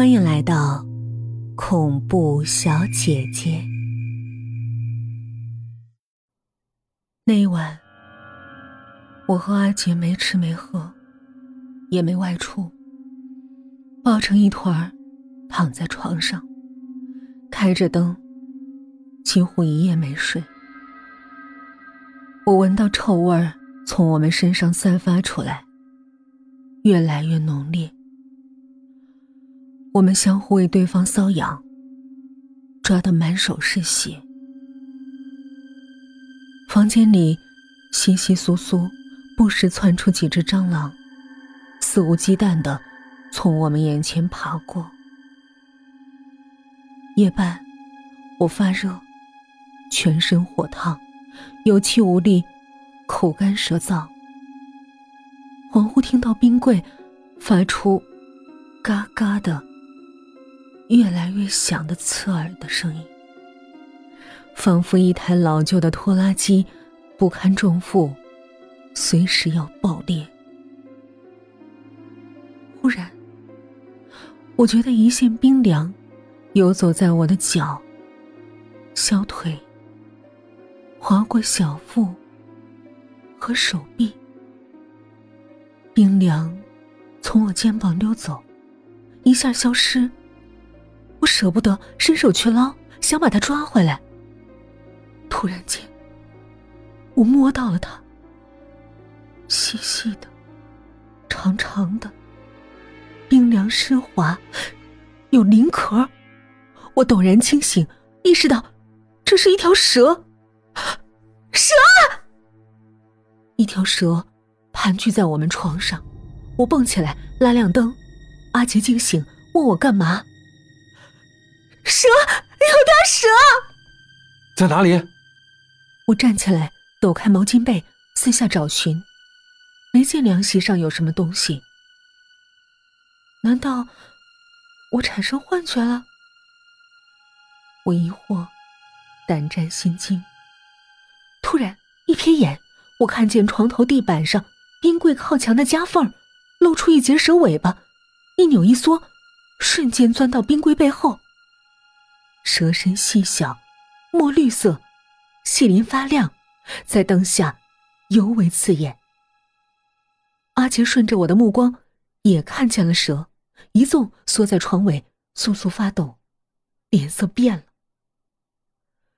欢迎来到恐怖小姐姐。那一晚，我和阿杰没吃没喝，也没外出，抱成一团儿躺在床上，开着灯，几乎一夜没睡。我闻到臭味儿从我们身上散发出来，越来越浓烈。我们相互为对方瘙痒，抓得满手是血。房间里稀稀疏疏，不时窜出几只蟑螂，肆无忌惮的从我们眼前爬过。夜半，我发热，全身火烫，有气无力，口干舌燥。恍惚听到冰柜发出“嘎嘎”的。越来越响的刺耳的声音，仿佛一台老旧的拖拉机不堪重负，随时要爆裂。忽然，我觉得一线冰凉游走在我的脚、小腿，划过小腹和手臂，冰凉从我肩膀溜走，一下消失。我舍不得伸手去捞，想把它抓回来。突然间，我摸到了它，细细的，长长的，冰凉湿滑，有鳞壳。我陡然清醒，意识到这是一条蛇。蛇！一条蛇盘踞在我们床上。我蹦起来，拉亮灯。阿杰惊醒，问我干嘛。蛇，有条蛇，在哪里？我站起来，抖开毛巾被，四下找寻，没见凉席上有什么东西。难道我产生幻觉了？我疑惑，胆战心惊。突然，一瞥眼，我看见床头地板上冰柜靠墙的夹缝，露出一截蛇尾巴，一扭一缩，瞬间钻到冰柜背后。蛇身细小，墨绿色，细鳞发亮，在灯下尤为刺眼。阿杰顺着我的目光，也看见了蛇，一纵缩在床尾，簌簌发抖，脸色变了。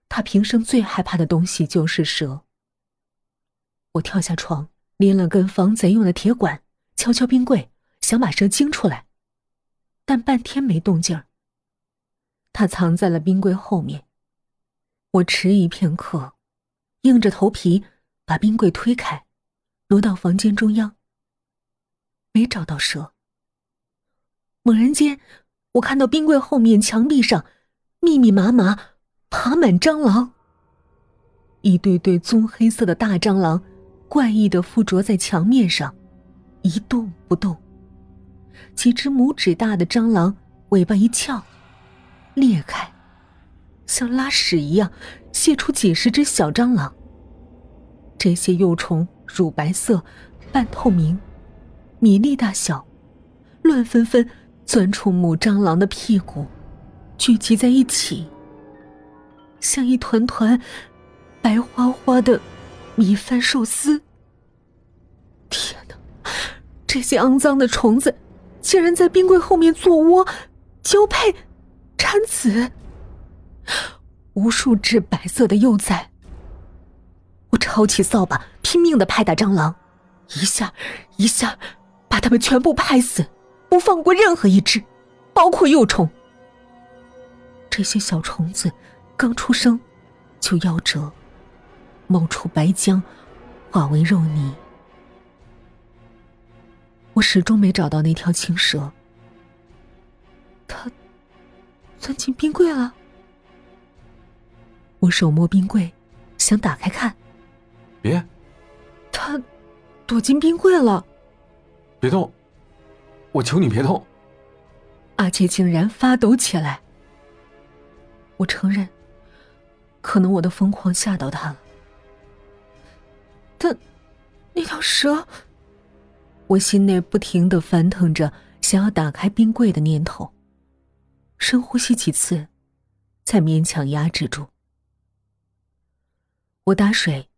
他平生最害怕的东西就是蛇。我跳下床，拎了根防贼用的铁管，敲敲冰柜，想把蛇惊出来，但半天没动静儿。他藏在了冰柜后面。我迟疑片刻，硬着头皮把冰柜推开，挪到房间中央。没找到蛇。猛然间，我看到冰柜后面墙壁上密密麻麻爬满蟑螂。一对对棕黑色的大蟑螂，怪异的附着在墙面上，一动不动。几只拇指大的蟑螂尾巴一翘。裂开，像拉屎一样泄出几十只小蟑螂。这些幼虫乳白色、半透明、米粒大小，乱纷纷钻出母蟑螂的屁股，聚集在一起，像一团团白花花的米饭寿司。天哪！这些肮脏的虫子竟然在冰柜后面做窝、交配！产子，无数只白色的幼崽。我抄起扫把，拼命的拍打蟑螂，一下一下把它们全部拍死，不放过任何一只，包括幼虫。这些小虫子刚出生就夭折，冒出白浆，化为肉泥。我始终没找到那条青蛇。它。钻进冰柜了，我手摸冰柜，想打开看。别，他躲进冰柜了。别动，我求你别动。阿杰竟然发抖起来。我承认，可能我的疯狂吓到他了。他，那条蛇，我心内不停的翻腾着想要打开冰柜的念头。深呼吸几次，才勉强压制住。我打水，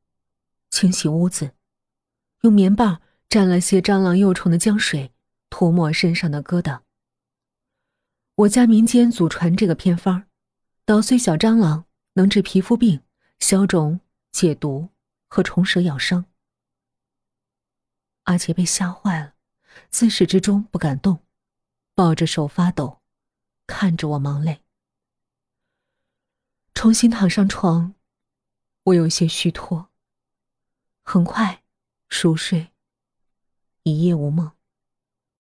清洗屋子，用棉棒蘸了些蟑螂幼虫的浆水，涂抹身上的疙瘩。我家民间祖传这个偏方，捣碎小蟑螂能治皮肤病、消肿、解毒和虫蛇咬伤。阿杰被吓坏了，自始至终不敢动，抱着手发抖，看着我忙累。重新躺上床，我有些虚脱。很快，熟睡，一夜无梦。